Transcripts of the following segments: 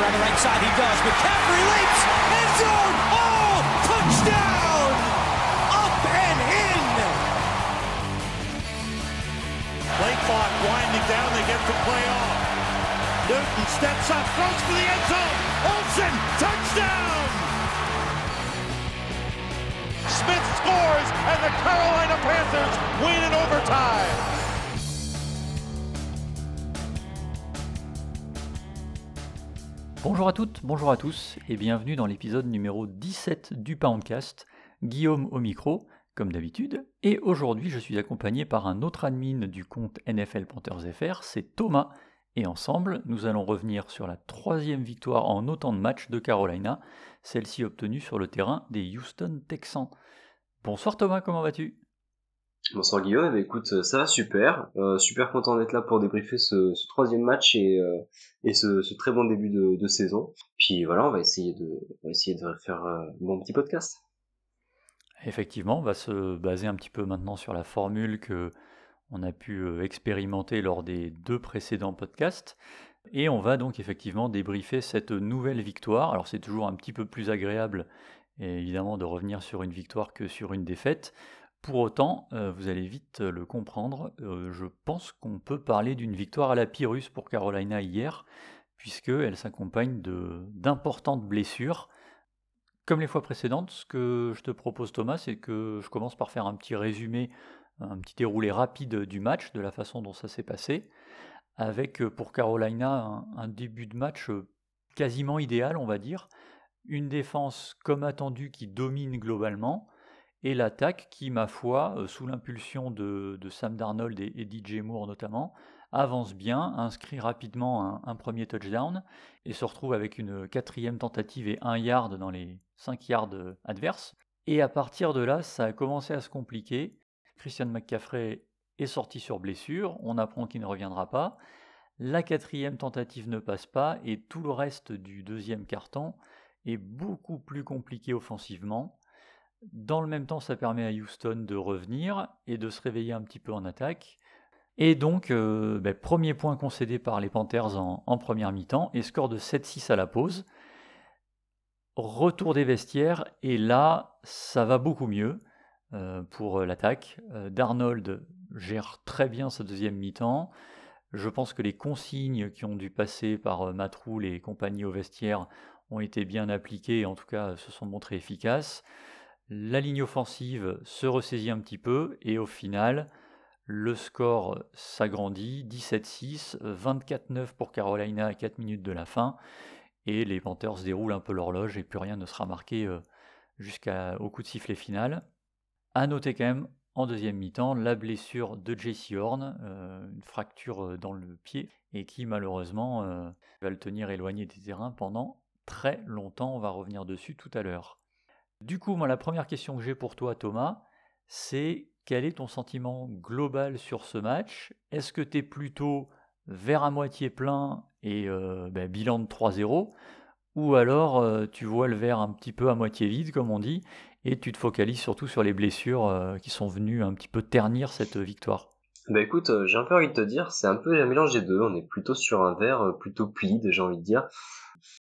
around the right side. He does. McCaffrey leaps. End zone. Oh, touchdown. Up and in. Play clock winding down. They get the play off. Newton steps up, throws for the end zone. Olsen, touchdown. Smith scores, and the Carolina Panthers win in overtime. Bonjour à toutes, bonjour à tous et bienvenue dans l'épisode numéro 17 du Poundcast. Guillaume au micro, comme d'habitude, et aujourd'hui je suis accompagné par un autre admin du compte NFL Panthers FR, c'est Thomas, et ensemble nous allons revenir sur la troisième victoire en autant de matchs de Carolina, celle-ci obtenue sur le terrain des Houston Texans. Bonsoir Thomas, comment vas-tu? Bonsoir Guillaume, eh ben, écoute, euh, ça va super, euh, super content d'être là pour débriefer ce, troisième match et, euh, ce, très bon début de, saison. Puis voilà, on va essayer de, essayer de faire un bon petit podcast. Effectivement, on va se baser un petit peu maintenant sur la formule que on a pu expérimenter lors des deux précédents podcasts. Et on va donc effectivement débriefer cette nouvelle victoire. Alors c'est toujours un petit peu plus agréable, évidemment, de revenir sur une victoire que sur une défaite. Pour autant, euh, vous allez vite euh, le comprendre, euh, je pense qu'on peut parler d'une victoire à la Pyrrhus pour Carolina hier, puisqu'elle s'accompagne d'importantes blessures. Comme les fois précédentes, ce que je te propose Thomas, c'est que je commence par faire un petit résumé, un petit déroulé rapide du match, de la façon dont ça s'est passé, avec pour Carolina un début de match quasiment idéal, on va dire, une défense comme attendu qui domine globalement, et l'attaque qui, ma foi, euh, sous l'impulsion de, Sam Darnold et, DJ Moore notamment, avance bien, inscrit rapidement un, premier touchdown et se retrouve avec une quatrième tentative et un yard dans les cinq yards euh, adverses. Et à partir de là, ça a commencé à se compliquer. Christian McCaffrey est sorti sur blessure, on apprend qu'il ne reviendra pas. La quatrième tentative ne passe pas et tout le reste du deuxième carton est beaucoup plus compliqué offensivement. Dans le même temps, ça permet à Houston de revenir et de se réveiller un petit peu en attaque. Et donc, euh, ben, premier point concédé par les Panthers en, première mi-temps et score de 7-6 à la pause. Retour des vestiaires et là, ça va beaucoup mieux euh, pour l'attaque. Euh, Darnold gère très bien sa deuxième mi-temps. Je pense que les consignes qui ont dû passer par Matroul et compagnie au vestiaire ont été bien appliquées, en tout cas se sont montrées efficaces. La ligne offensive se ressaisit un petit peu et au final, le score s'agrandit 17-6, 24-9 pour Carolina à 4 minutes de la fin et les Panthers déroulent un peu l'horloge et plus rien ne sera marqué euh, jusqu'au coup de sifflet final. A noter quand même en deuxième mi-temps la blessure de JC Horn, euh, une fracture euh, dans le pied et qui malheureusement va le tenir éloigné des terrains pendant très longtemps. On va revenir dessus tout à l'heure. Du coup, moi, la première question que j'ai pour toi, Thomas, c'est quel est ton sentiment global sur ce match? Est-ce que tu es plutôt vers à moitié plein et euh, ben, bilan de 3-0 Ou alors euh, tu vois le verre un petit peu à moitié vide, comme on dit, et tu te focalises surtout sur les blessures euh, qui sont venues un petit peu ternir cette victoire? Bah écoute, j'ai un peu envie de te dire, c'est un peu un mélange des deux. On est plutôt sur un verre plutôt plide, j'ai envie de dire.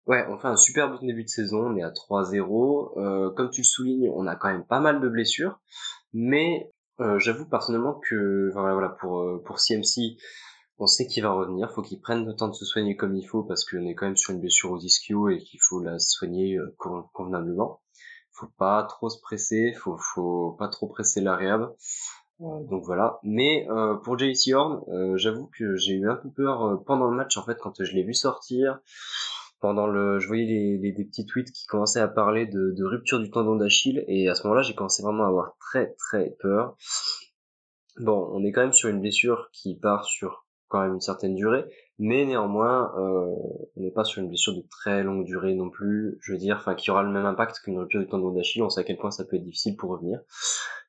Ouais, on fait un super bon début de saison, on est à 3-0. Euh, comme tu le soulignes, on a quand même pas mal de blessures, mais euh, j'avoue personnellement que voilà, voilà pour euh, pour CMC, on sait qu'il va revenir, faut qu'il prenne le temps de se soigner comme il faut parce qu'on est quand même sur une blessure aux ischio et qu'il faut la soigner euh, convenablement. Faut pas trop se presser, faut faut pas trop presser la réhab. donc voilà. Mais euh, pour JC Horn, j'avoue que j'ai eu un peu peur pendant le match en fait quand je l'ai vu sortir pendant le, je voyais des, petits tweets qui commençaient à parler de, rupture du tendon d'Achille et à ce moment-là, j'ai commencé vraiment à avoir très très peur. Bon, on est quand même sur une blessure qui part sur quand même une certaine durée, mais néanmoins, euh, on n'est pas sur une blessure de très longue durée non plus. Je veux dire, enfin, qui aura le même impact qu'une rupture du tendon d'Achille. On sait à quel point ça peut être difficile pour revenir.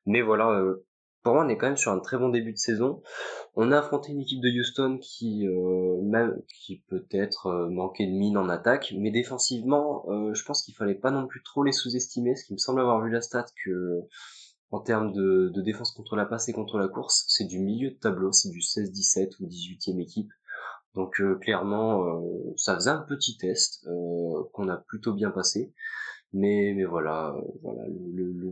Mais voilà, euh, pour moi, on est quand même sur un très bon début de saison. On a affronté une équipe de Houston qui, euh, même, qui peut-être euh, manquait de mine en attaque, mais défensivement, euh, je pense qu'il fallait pas non plus trop les sous-estimer, ce qui me semble avoir vu la stat que, en termes de, défense contre la passe et contre la course, c'est du milieu de tableau, c'est du 16-17 ou 18e équipe. Donc clairement, ça faisait un petit test qu'on a plutôt bien passé. Mais, mais voilà, voilà, le,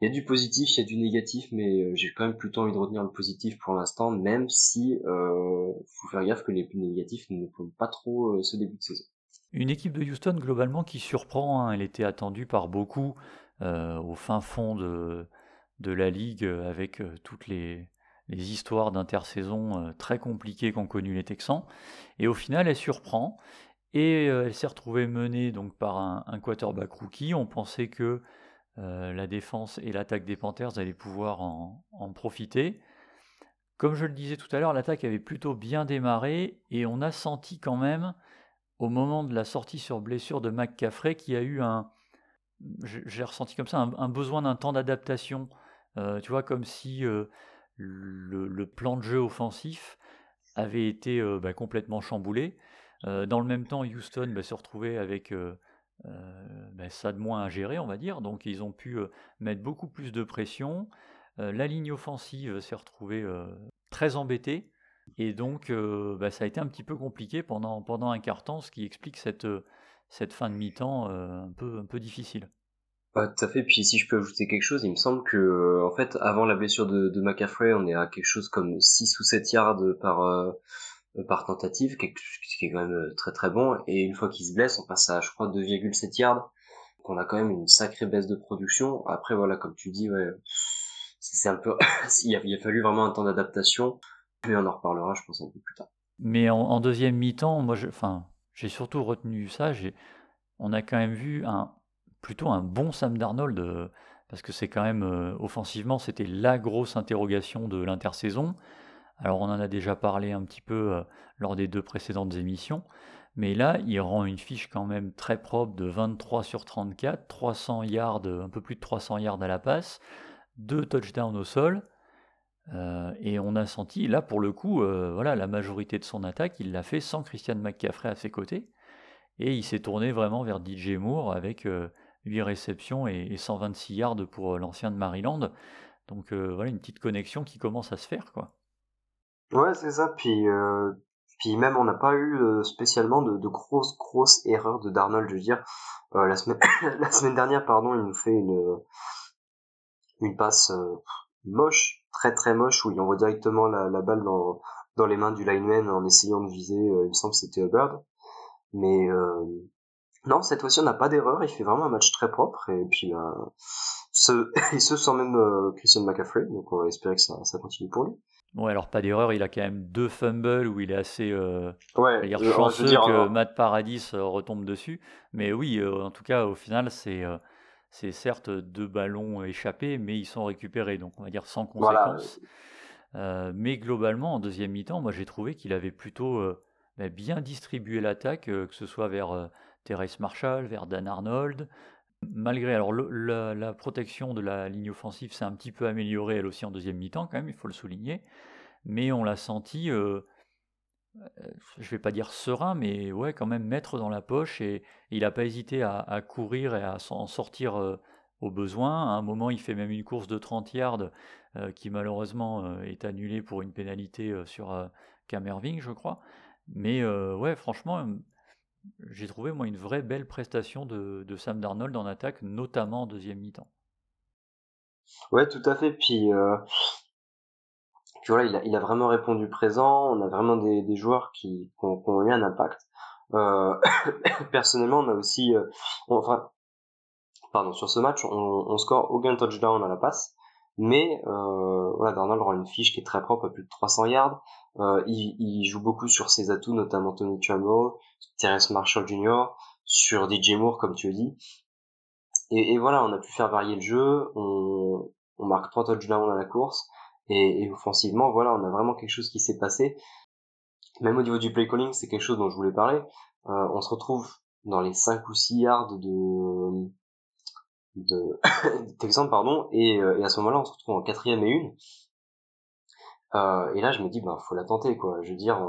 il y a du positif, il y a du négatif, mais j'ai quand même plutôt envie de retenir le positif pour l'instant, même si euh, faut faire gaffe que les négatifs ne font pas trop ce début de saison. Une équipe de Houston globalement qui surprend, hein. elle était attendue par beaucoup au fin fond de, de la ligue avec toutes les, les histoires d'intersaison euh, très compliquées qu'ont connues les Texans. Et au final, elle surprend. Et euh, elle s'est retrouvée menée donc par un, quarterback rookie. On pensait que euh, la défense et l'attaque des Panthers allaient pouvoir en, profiter. Comme je le disais tout à l'heure, l'attaque avait plutôt bien démarré et on a senti quand même, au moment de la sortie sur blessure de McCaffrey, qu'il y a eu un, j'ai ressenti comme ça, un, besoin d'un temps d'adaptation. tu vois, comme si le, plan de jeu offensif avait été euh, bah, complètement chamboulé. Euh, dans le même temps, Houston bah, se retrouvait avec euh, bah, ça de moins à gérer, on va dire. Donc ils ont pu mettre beaucoup plus de pression. la ligne offensive s'est retrouvée très embêtée. Et donc ça a été un petit peu compliqué pendant, pendant un quart temps, ce qui explique cette, cette fin de mi-temps un, peu, un peu difficile. Tout à fait. Puis si je peux ajouter quelque chose, il me semble que euh, en fait, avant la blessure de, de on est à quelque chose comme 6 ou 7 yards par euh, par tentative, ce qui est quand même euh, très très bon. Et une fois qu'il se blesse, on passe à je crois 2,7 yards. Donc on a quand même une sacrée baisse de production. Après voilà, comme tu dis, c'est un peu, il, a, fallu vraiment un temps d'adaptation. Mais on en reparlera, je pense un peu plus tard. Mais en, deuxième mi-temps, moi, enfin, j'ai surtout retenu ça. On a quand même vu plutôt un bon Sam Darnold, euh, parce que c'est quand même, euh, offensivement, c'était la grosse interrogation de l'intersaison. Alors on en a déjà parlé un petit peu euh, lors des deux précédentes émissions, mais là, il rend une fiche quand même très propre de 23 sur 34, 300 yards, un peu plus de 300 yards à la passe, deux touchdowns au sol. et on a senti, là pour le coup, voilà, la majorité de son attaque, il l'a fait sans Christian McCaffrey à ses côtés. Et il s'est tourné vraiment vers DJ Moore avec 8 réceptions et, 126 yards pour euh, l'ancien de Maryland. Donc euh, voilà une petite connexion qui commence à se faire quoi. Ouais c'est ça. Puis euh, puis même on n'a pas eu spécialement de, grosses grosses erreurs de Darnold. Je veux dire la semaine la semaine dernière pardon il nous fait une une passe moche très très moche où il envoie directement la, la balle dans dans les mains du lineman en essayant de viser il me semble c'était Hubbard mais non, cette fois-ci, on n'a pas d'erreur. Il fait vraiment un match très propre. Et puis, là, ce, et ce sans même euh, Christian McCaffrey. Donc, on va espérer que ça, ça continue pour lui. Ouais, alors pas d'erreur. Il a quand même deux fumbles où il est assez euh, ouais, chanceux que Matt Paradis euh, retombe dessus. Mais oui, euh, en tout cas, au final, c'est c'est certes deux ballons échappés, mais ils sont récupérés. Donc, on va dire sans conséquence. mais globalement, en deuxième mi-temps, moi, j'ai trouvé qu'il avait plutôt bah, bien distribué l'attaque, que ce soit vers Thérèse Marshall, vers Dan Arnold. Malgré alors la, protection de la ligne offensive s'est un petit peu améliorée elle aussi en deuxième mi-temps quand même, il faut le souligner. Mais on l'a senti, euh, euh, je vais pas dire serein, mais ouais quand même mettre dans la poche et, il n'a pas hésité à, courir et à s'en sortir euh, au besoin. À un moment, il fait même une course de 30 yards qui malheureusement est annulée pour une pénalité sur Camerving, je crois. Mais ouais, franchement, j'ai trouvé moi une vraie belle prestation de, Sam Darnold en attaque, notamment en deuxième mi-temps. Ouais, tout à fait. Puis, euh, voilà, il a, il a, vraiment répondu présent. On a vraiment des, des joueurs qui, qui, ont, eu un impact. Euh, personnellement, on a aussi, euh, enfin, pardon, sur ce match, on, on score aucun touchdown à la passe. Mais euh, voilà, Darnold rend une fiche qui est très propre, à plus de 300 yards. Euh, il, il, joue beaucoup sur ses atouts, notamment Tony Chamo, Terrence Marshall Jr., sur DJ Moore, comme tu as dit. Et, et, voilà, on a pu faire varier le jeu, on, on marque trois touchdowns à la course, et, offensivement, voilà, on a vraiment quelque chose qui s'est passé. Même au niveau du play calling, c'est quelque chose dont je voulais parler. Euh, on se retrouve dans les 5 ou 6 yards de de d'exemple pardon et, euh, et à ce moment-là on se retrouve en quatrième et une euh, et là je me dis ben faut la tenter quoi je veux dire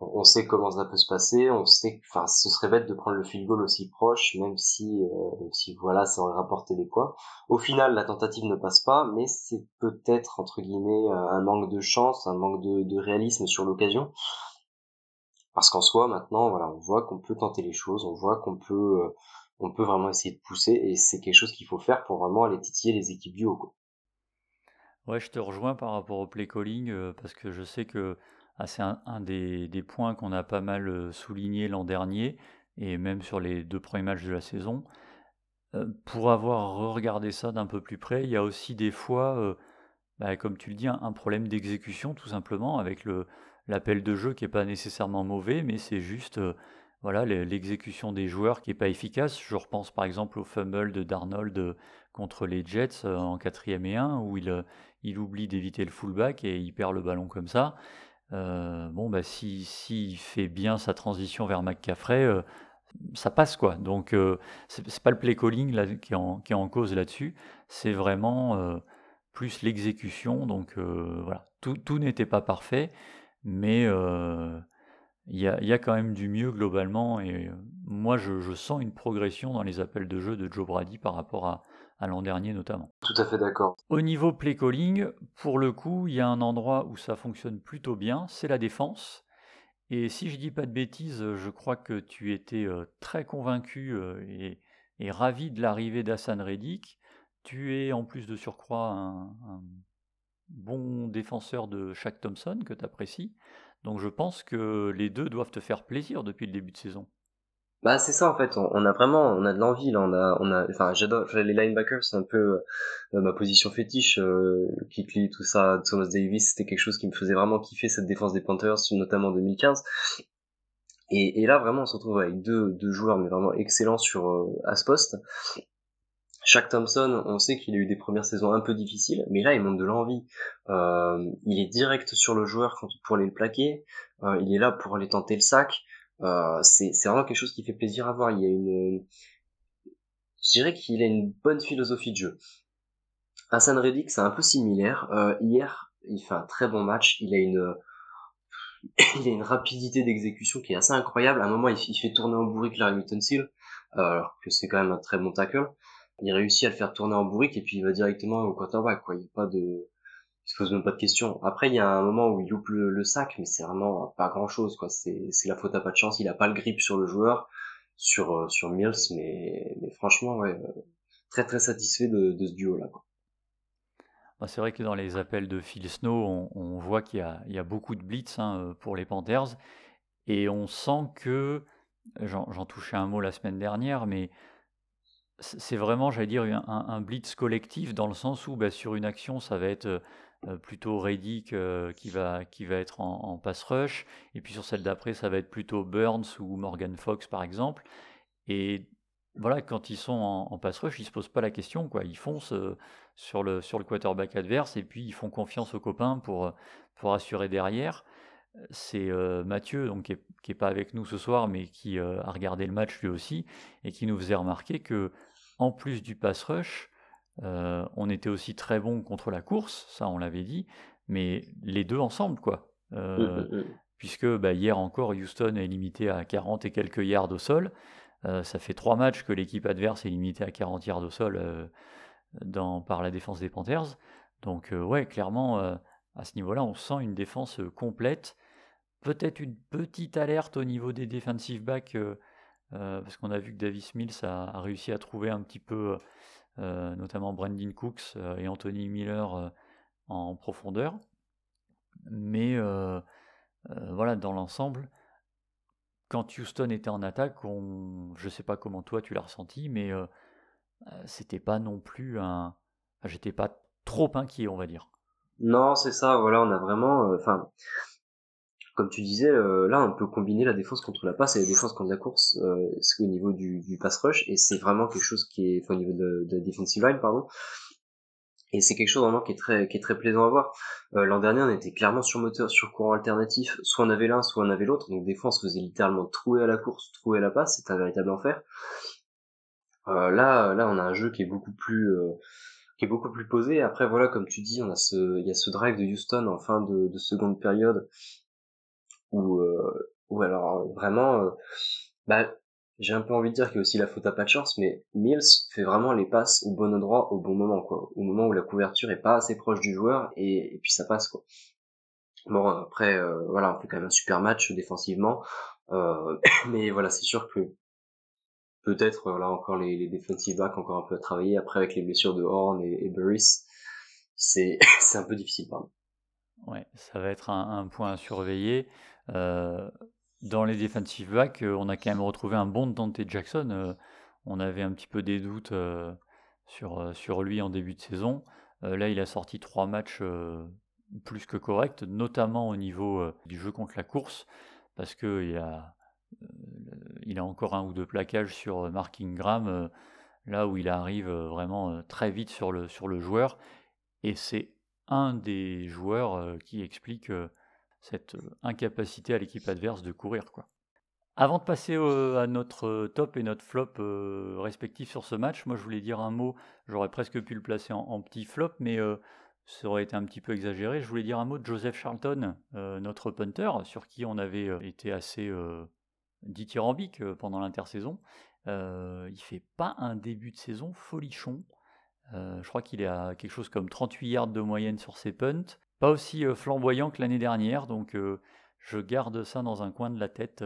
on, sait comment ça peut se passer on sait enfin ce serait bête de prendre le field goal aussi proche même si euh, si voilà ça aurait rapporté des points au final la tentative ne passe pas mais c'est peut-être entre guillemets un manque de chance un manque de, réalisme sur l'occasion Parce qu'en soi, maintenant, voilà, on voit qu'on peut tenter les choses, on voit qu'on peut, on peut vraiment essayer de pousser, et c'est quelque chose qu'il faut faire pour vraiment aller titiller les équipes du haut. Quoi. Ouais, je te rejoins par rapport au play calling, parce que je sais que ah, c'est un, des, points qu'on a pas mal souligné l'an dernier, et même sur les deux premiers matchs de la saison. pour avoir regardé ça d'un peu plus près, il y a aussi des fois bah, comme tu le dis, un, problème d'exécution tout simplement avec l'appel de jeu qui n'est pas nécessairement mauvais, mais c'est juste euh, voilà l'exécution des joueurs qui n'est pas efficace. Je repense par exemple au fumble de Darnold euh, contre les Jets euh, en quatrième et 1 où il oublie d'éviter le fullback et il perd le ballon comme ça. Bon, bah, si, fait bien sa transition vers McCaffrey, ça passe quoi. Donc, c'est pas le play calling qui, est en, cause là-dessus, c'est vraiment plus l'exécution. Donc euh, voilà, tout, n'était pas parfait, mais euh, il y, a, quand même du mieux globalement. Et euh, moi, je, sens une progression dans les appels de jeu de Joe Brady par rapport à, l'an dernier notamment. Tout à fait d'accord. Au niveau play calling, pour le coup, il y a un endroit où ça fonctionne plutôt bien, c'est la défense. Et si je dis pas de bêtises, je crois que tu étais très convaincu et, et ravi de l'arrivée d'Hassan Reddick. Tu es en plus de surcroît un, bon défenseur de Shaq Thompson que tu apprécies. Donc je pense que les deux doivent te faire plaisir depuis le début de saison. Bah c'est ça en fait, on, a vraiment, on a de l'envie là, on a, on a, enfin j'adore les linebackers, c'est un peu euh, ma position fétiche, euh, Kikli, tout ça, Thomas Davis, c'était quelque chose qui me faisait vraiment kiffer cette défense des Panthers, notamment en 2015. Et, et là vraiment on se retrouve avec deux, deux joueurs mais vraiment excellents sur euh, à ce poste. Shaq Thompson, on sait qu'il a eu des premières saisons un peu difficiles, mais là il montre de l'envie. Euh, il est direct sur le joueur quand, pour aller le plaquer. Euh, il est là pour aller tenter le sac. Euh, c'est vraiment quelque chose qui fait plaisir à voir. Il y a une, je dirais qu'il a une bonne philosophie de jeu. Hassan Reddick, c'est un peu similaire. Euh, hier, il fait un très bon match. Il a une il a une rapidité d'exécution qui est assez incroyable. À un moment, il, fait tourner en bourrique Larry Seal, alors que c'est quand même un très bon tackle il réussit à le faire tourner en bourrique et puis il va directement au quarterback quoi il y a pas de se pose même pas de questions. Après il y a un moment où il loupe le, sac mais c'est vraiment pas grand chose quoi. C'est c'est la faute à pas de chance il a pas le grip sur le joueur sur euh, sur Mills mais mais franchement ouais euh, très très satisfait de, ce duo là quoi. Bah, c'est vrai que dans les appels de Phil Snow, on, voit qu'il y a, il y a beaucoup de blitz hein, euh, pour les Panthers, et on sent que, j'en touchais un mot la semaine dernière, mais c'est vraiment, j'allais dire, un, blitz collectif dans le sens où bah, sur une action, ça va être plutôt Reddick euh, qui, va, qui va être en, pass rush, et puis sur celle d'après, ça va être plutôt Burns ou Morgan Fox par exemple. Et voilà, quand ils sont en, pass rush, ils ne se posent pas la question, quoi. Ils foncent euh, sur, le, sur le quarterback adverse et puis ils font confiance aux copains pour, pour assurer derrière. C'est Mathieu, donc, qui n'est pas avec nous ce soir, mais qui a regardé le match lui aussi, et qui nous faisait remarquer que en plus du pass rush, euh, on était aussi très bon contre la course, ça on l'avait dit, mais les deux ensemble, quoi. Euh, mmh, mmh, mmh. Puisque bah, hier encore, Houston est limité à 40 et quelques yards au sol. Euh, ça fait trois matchs que l'équipe adverse est limitée à 40 yards au sol dans, par la défense des Panthers. Donc, ouais, clairement, à ce niveau-là, on sent une défense complète. Peut-être une petite alerte au niveau des defensive backs parce qu'on a vu que Davis Mills a, réussi à trouver un petit peu, notamment Brandon Cooks euh, et Anthony Miller en profondeur. Mais voilà, dans l'ensemble, quand Houston était en attaque, je ne sais pas comment toi tu l'as ressenti, mais c'était pas non plus un. J'étais pas trop inquiet, on va dire. Non, c'est ça, voilà, on a vraiment. Comme tu disais, euh, là, on peut combiner la défense contre la passe et la défense contre la course euh, au niveau du, du pass rush, et c'est vraiment quelque chose qui est, enfin, au niveau de, de la defensive line, pardon, et c'est quelque chose vraiment qui est très, qui est très plaisant à voir. Euh, L'an dernier, on était clairement sur moteur, sur courant alternatif, soit on avait l'un, soit on avait l'autre, donc des fois, on se faisait littéralement trouer à la course, trouer à la passe, c'est un véritable enfer. Euh, là, là, on a un jeu qui est beaucoup plus, euh, qui est beaucoup plus posé. Après, voilà, comme tu dis, on a ce, il y a ce drive de Houston en fin de, de seconde période ou euh, ou alors vraiment euh, bah j'ai un peu envie de dire a aussi la faute à pas de chance, mais Mills fait vraiment les passes au bon endroit au bon moment, quoi. Au moment où la couverture est pas assez proche du joueur et, puis ça passe, quoi. Bon, après, voilà, on fait quand même un super match défensivement. mais voilà, c'est sûr que peut-être là encore les, les defensive backs encore un peu à travailler. Après, avec les blessures de Horn et, et Burris, c'est un peu difficile. Pardon. Ouais, ça va être un, point à surveiller. Euh, dans les defensive backs, euh, on a quand même retrouvé un bon Dante Jackson. Euh, on avait un petit peu des doutes sur, sur lui en début de saison. là, il a sorti trois matchs plus que corrects, notamment au niveau du jeu contre la course, parce qu'il a, il a encore un ou deux plaquages sur Mark Ingram, là où il arrive vraiment très vite sur le, sur le joueur. Et c'est un des joueurs qui explique cette incapacité à l'équipe adverse de courir. Avant de passer à notre top et notre flop respectifs sur ce match, moi je voulais dire un mot, j'aurais presque pu le placer en, petit flop, mais ça aurait été un petit peu exagéré. Je voulais dire un mot de Joseph Charlton, notre punter, sur qui on avait été assez dithyrambique pendant l'intersaison. il fait pas un début de saison folichon. Euh, je crois qu'il est à quelque chose comme 38 yards de moyenne sur ses punts. Pas aussi euh, flamboyant que l'année dernière, donc euh, je garde ça dans un coin de la tête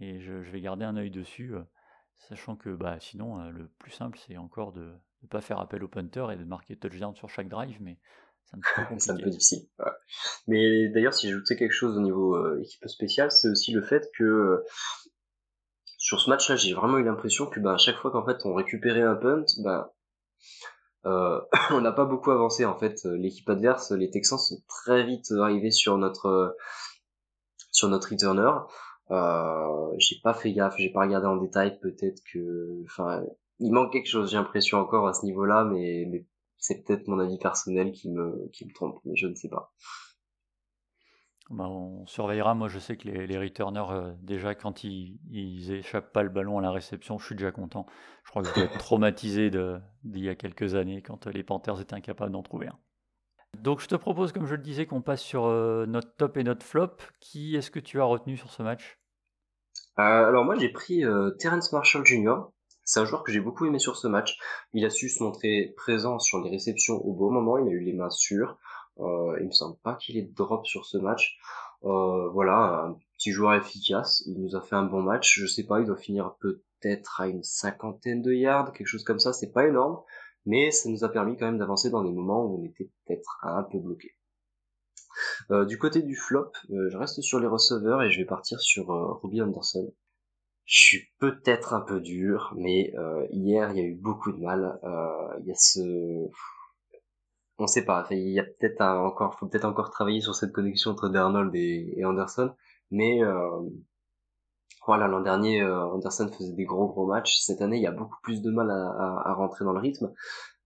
et je, vais garder un œil dessus, sachant que bah, sinon le plus simple c'est encore de ne pas faire appel au punter et de marquer touchdown sur chaque drive, mais c'est un peu compliqué. c'est un peu difficile. Mais d'ailleurs, si j'ajoutais quelque chose au niveau équipe spéciale, c'est aussi le fait que sur ce match-là, j'ai vraiment eu l'impression que bah, à chaque fois qu'en fait on récupérait un punt, bah, euh, on n'a pas beaucoup avancé en fait. L'équipe adverse, les Texans sont très vite arrivés sur notre sur notre returner. Euh, j'ai pas fait gaffe, j'ai pas regardé en détail. Peut-être que, enfin, il manque quelque chose. J'ai l'impression encore à ce niveau-là, mais, c'est peut-être mon avis personnel qui me trompe, mais je ne sais pas. Bah, on surveillera. Moi, je sais que les, les returners, euh, déjà, quand ils, ils échappent pas le ballon à la réception, je suis déjà content. Je crois que je dois être traumatisé d'il y a quelques années quand les Panthers étaient incapables d'en trouver un. Donc, je te propose, comme je le disais, qu'on passe sur euh, notre top et notre flop. Qui est-ce que tu as retenu sur ce match? Euh, Alors, moi, j'ai pris Terrence Marshall Jr. C'est un joueur que j'ai beaucoup aimé sur ce match. Il a su se montrer présent sur les réceptions au bon moment. Il a eu les mains sûres. Euh, il me semble pas qu'il ait drop sur ce match. Euh, voilà, un petit joueur efficace. Il nous a fait un bon match. Je sais pas, il doit finir peut-être à une cinquantaine de yards, quelque chose comme ça. C'est pas énorme, mais ça nous a permis quand même d'avancer dans des moments où on était peut-être un peu bloqué. Euh, du côté du flop, je reste sur les receveurs et je vais partir sur Robbie Anderson. Je suis peut-être un peu dur, mais hier il y a eu beaucoup de mal. Il y a ce, on sait pas. il y a peut-être encore, faut peut-être encore travailler sur cette connexion entre Darnold et, Anderson. Mais euh, voilà, l'an dernier, euh, Anderson faisait des gros gros matchs. Cette année, il y a beaucoup plus de mal à, rentrer dans le rythme.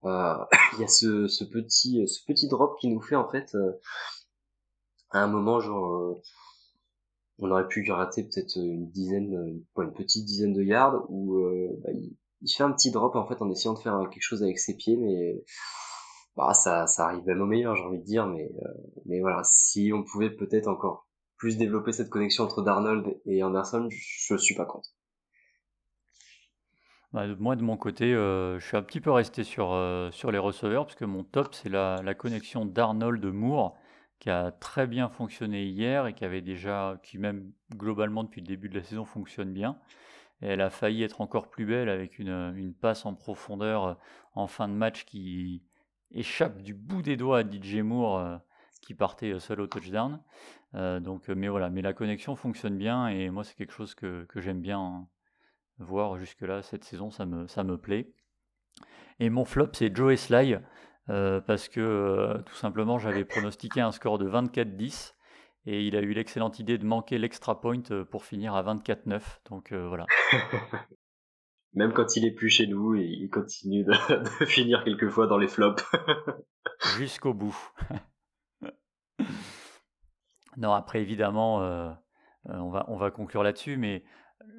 Euh, il y a ce, ce, petit, ce petit drop qui nous fait en fait à un moment genre on aurait pu rater peut-être une dizaine, une petite dizaine de yards où bah, il, fait un petit drop en fait en essayant de faire quelque chose avec ses pieds, mais bah, ça, ça arrive même au meilleur, j'ai envie de dire, mais, euh, mais voilà, si on pouvait peut-être encore plus développer cette connexion entre Darnold et Anderson, je, suis pas contre. Bah, moi, de mon côté, euh, je suis un petit peu resté sur, euh, sur les receveurs, parce que mon top, c'est la, la connexion d'Arnold-Moore, qui a très bien fonctionné hier et qui avait déjà, qui même globalement depuis le début de la saison fonctionne bien. Elle a failli être encore plus belle avec une, une passe en profondeur en fin de match qui, échappe du bout des doigts à DJ Moore euh, qui partait euh, seul au touchdown. Euh, donc, mais voilà, mais la connexion fonctionne bien et moi c'est quelque chose que, j'aime bien hein, voir jusque-là cette saison, ça me, ça me plaît. Et mon flop c'est Joe Sly parce que tout simplement j'avais pronostiqué un score de 24-10 et il a eu l'excellente idée de manquer l'extra point pour finir à 24-9. Donc voilà. Même quand il est plus chez nous, il continue de, finir quelquefois dans les flops. Jusqu'au bout. non, après évidemment, euh, euh, on, va, on va conclure là-dessus, mais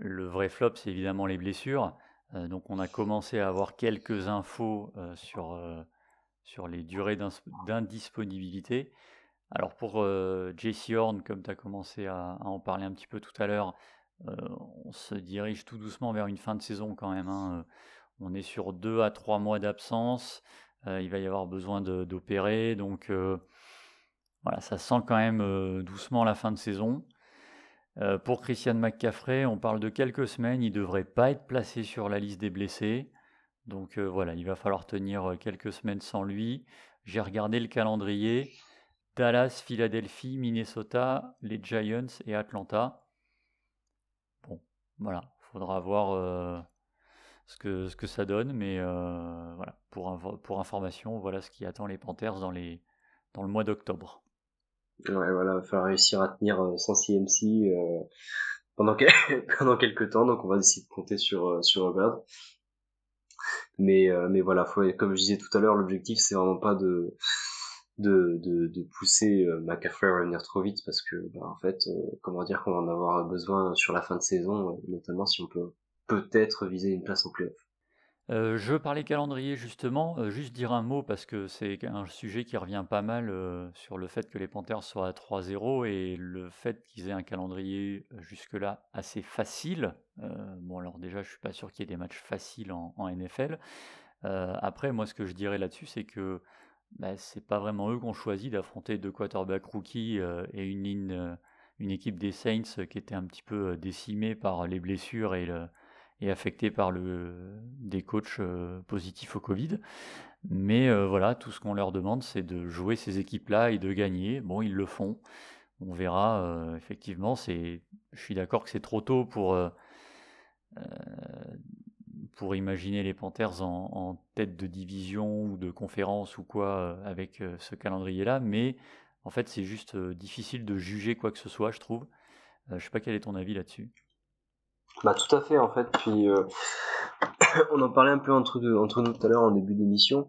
le vrai flop, c'est évidemment les blessures. Euh, donc on a commencé à avoir quelques infos sur, sur les durées d'indisponibilité. Alors pour JC Horn, comme tu as commencé à, en parler un petit peu tout à l'heure, on se dirige tout doucement vers une fin de saison quand même. Hein. Euh, on est sur deux à trois mois d'absence. Euh, il va y avoir besoin d'opérer. Donc voilà, ça sent quand même doucement la fin de saison. pour Christian McCaffrey, on parle de quelques semaines, il ne devrait pas être placé sur la liste des blessés. Donc voilà, il va falloir tenir quelques semaines sans lui. J'ai regardé le calendrier. Dallas, Philadelphie, Minnesota, les Giants et Atlanta. Voilà, faudra voir ce, que, ce que ça donne, mais voilà, pour, pour information, voilà ce qui attend les Panthers dans, les, dans le mois d'octobre. Ouais, voilà, il va réussir à tenir sans CMC pendant, pendant quelques temps, donc on va essayer de compter sur, sur. Mais, mais voilà, comme je disais tout à l'heure, l'objectif c'est vraiment pas de de, pousser euh, McCaffrey à revenir trop vite parce que bah, en fait euh, comment dire qu'on va en avoir besoin sur la fin de saison euh, notamment si on peut peut-être viser une place en playoff. Euh, je parlais calendrier justement, juste dire un mot parce que c'est un sujet qui revient pas mal sur le fait que les Panthers soient à 3-0 et le fait qu'ils aient un calendrier jusque-là assez facile. bon alors déjà je suis pas sûr qu'il y ait des matchs faciles en NFL. après moi ce que je dirais là-dessus c'est que bah, c'est pas vraiment eux qui ont choisi d'affronter deux quarterbacks rookies euh, et euh, une équipe des Saints euh, qui était un petit peu décimée par les blessures et, affectée par des coachs positifs au Covid. Mais voilà, tout ce qu'on leur demande, c'est de jouer ces équipes-là et de gagner. Bon, ils le font. On verra. effectivement, je suis d'accord que c'est trop tôt pour pour imaginer les Panthers en, tête de division ou de conférence ou quoi euh, avec euh, ce calendrier-là, mais en fait c'est juste euh, difficile de juger quoi que ce soit, je trouve. je sais pas quel est ton avis là-dessus. Bah tout à fait en fait. Puis on en parlait un peu entre, entre nous tout à l'heure en début d'émission.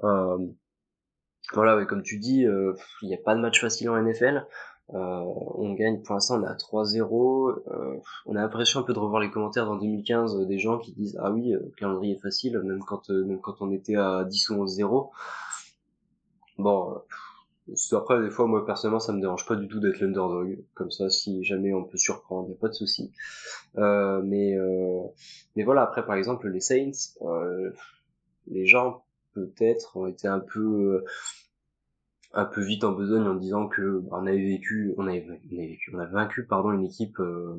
voilà, comme tu dis, il n'y a pas de match facile en NFL. Euh, on gagne pour l'instant on est à 3-0 euh, on a l'impression un peu de revoir les commentaires dans 2015 euh, des gens qui disent ah oui le calendrier est facile même quand même quand on était à 10 ou 11-0 bon après des fois moi personnellement ça me dérange pas du tout d'être l'underdog. Comme ça si jamais on peut surprendre y pas de souci. Mais mais voilà après par exemple les Saints les gens peut-être ont été un peu un peu vite en besogne en disant que bah, on avait vécu, on avait, vécu, on a vaincu pardon une équipe euh,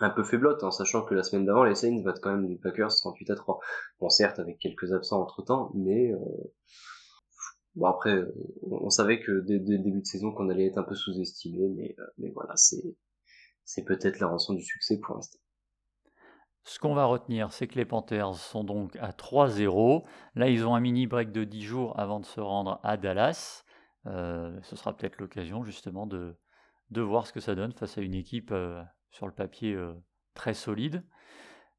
un peu faiblotte, en sachant que la semaine d'avant les Saints battent quand même les Packers 38 à 3. Bon certes avec quelques absents entre temps, mais euh, bon après on, savait que dès, dès, le début de saison qu'on allait être un peu sous-estimé, mais euh, mais voilà c'est c'est peut-être la rançon du succès pour l'instant. Ce qu'on va retenir, c'est que les Panthers sont donc à 3-0. Là, ils ont un mini break de 10 jours avant de se rendre à Dallas. Euh, ce sera peut-être l'occasion justement de, de voir ce que ça donne face à une équipe euh, sur le papier euh, très solide.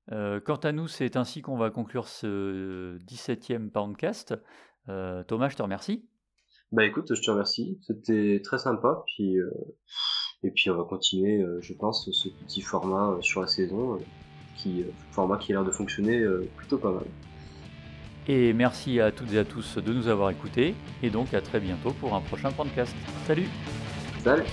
quant à nous, c'est ainsi qu'on va conclure ce 17e Poundcast. Thomas, je te remercie. Bah écoute, je te remercie. C'était très sympa. Puis, et puis on va continuer, je pense, ce petit format sur la saison qui, euh, format qui a l'air de fonctionner euh, plutôt pas mal. Et merci à toutes et à tous de nous avoir écoutés, et donc à très bientôt pour un prochain podcast. Salut Salut